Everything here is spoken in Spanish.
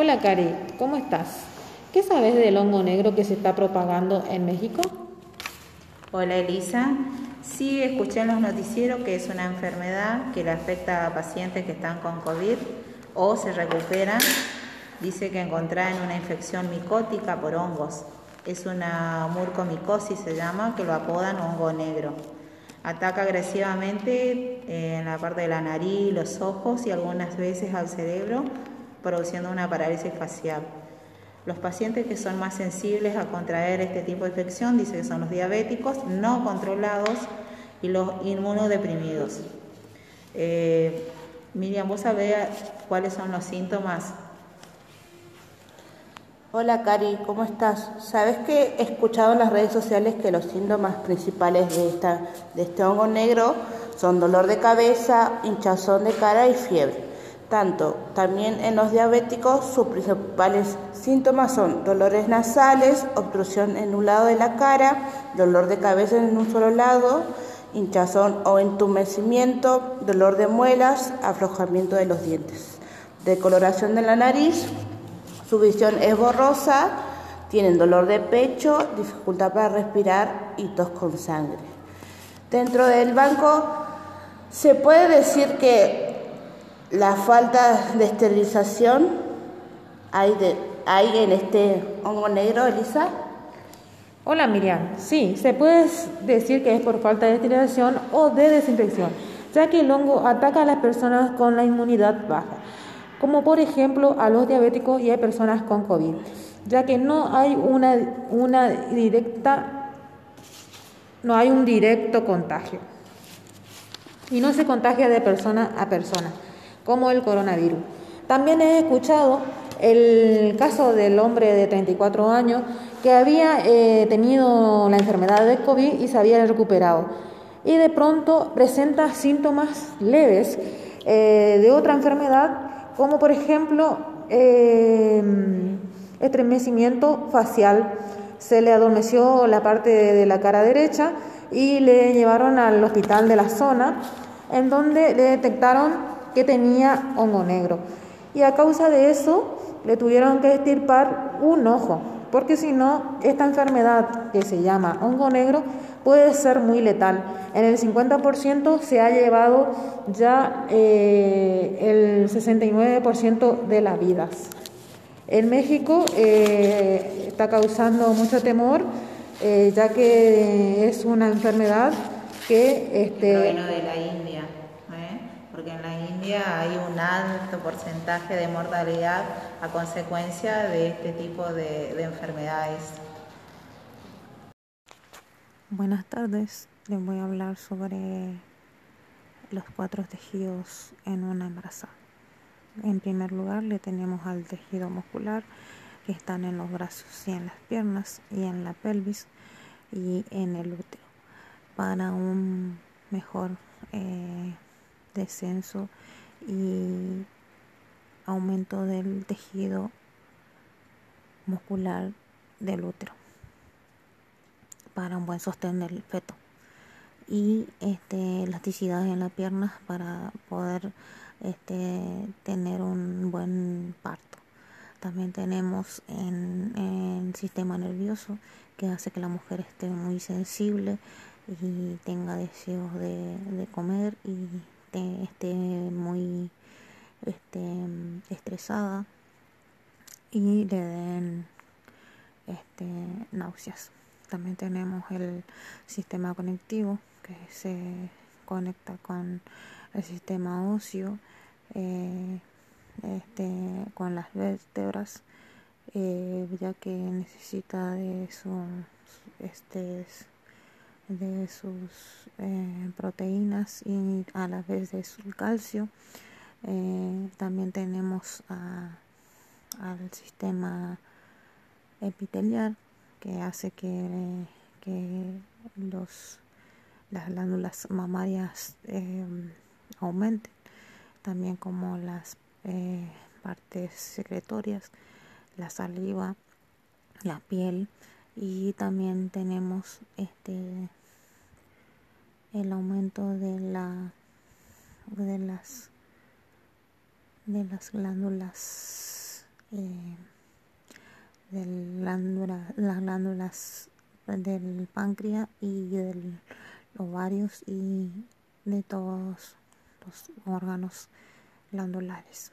Hola Cari, ¿cómo estás? ¿Qué sabes del hongo negro que se está propagando en México? Hola Elisa, sí escuché en los noticieros que es una enfermedad que le afecta a pacientes que están con COVID o se recuperan. Dice que encontraron una infección micótica por hongos. Es una murcomicosis, se llama, que lo apodan hongo negro. Ataca agresivamente en la parte de la nariz, los ojos y algunas veces al cerebro, produciendo una parálisis facial. Los pacientes que son más sensibles a contraer este tipo de infección, dice que son los diabéticos no controlados y los inmunodeprimidos. Eh, Miriam, ¿vos sabés cuáles son los síntomas Hola Cari, ¿cómo estás? Sabes que he escuchado en las redes sociales que los síntomas principales de, esta, de este hongo negro son dolor de cabeza, hinchazón de cara y fiebre. Tanto, también en los diabéticos sus principales síntomas son dolores nasales, obstrucción en un lado de la cara, dolor de cabeza en un solo lado, hinchazón o entumecimiento, dolor de muelas, aflojamiento de los dientes, decoloración de la nariz, su visión es borrosa, tienen dolor de pecho, dificultad para respirar y tos con sangre. Dentro del banco se puede decir que la falta de esterilización hay, hay en este hongo negro, Elisa. Hola Miriam, sí, se puede decir que es por falta de esterilización o de desinfección, ya que el hongo ataca a las personas con la inmunidad baja como por ejemplo a los diabéticos y a personas con COVID, ya que no hay una, una directa, no hay un directo contagio. Y no se contagia de persona a persona, como el coronavirus. También he escuchado el caso del hombre de 34 años que había eh, tenido la enfermedad de COVID y se había recuperado y de pronto presenta síntomas leves eh, de otra enfermedad como por ejemplo eh, estremecimiento facial. Se le adormeció la parte de la cara derecha y le llevaron al hospital de la zona, en donde le detectaron que tenía hongo negro. Y a causa de eso le tuvieron que estirpar un ojo, porque si no, esta enfermedad que se llama hongo negro puede ser muy letal. En el 50% se ha llevado ya eh, el 69% de las vidas. En México eh, está causando mucho temor, eh, ya que es una enfermedad que... Este, Hay un alto porcentaje de mortalidad a consecuencia de este tipo de enfermedades. Buenas tardes, les voy a hablar sobre los cuatro tejidos en una embarazada. En primer lugar, le tenemos al tejido muscular que están en los brazos y en las piernas y en la pelvis y en el útero para un mejor eh, descenso y aumento del tejido muscular del útero para un buen sostén del feto y este, elasticidad en la pierna para poder este, tener un buen parto. También tenemos en, el sistema nervioso que hace que la mujer esté muy sensible y tenga deseos de, comer y esté muy este, estresada y le den este, náuseas. También tenemos el sistema conectivo que se conecta con el sistema óseo, eh, este, con las vértebras, eh, ya que necesita de este, de sus eh, proteínas y a la vez de su calcio. también tenemos al sistema epitelial que hace que, los, las glándulas mamarias em, aumenten, también como las eh, partes secretorias, la saliva, la piel y también tenemos este el aumento de la de las de las glándulas eh, las glándulas del páncreas y de los ovarios y de todos los órganos glandulares.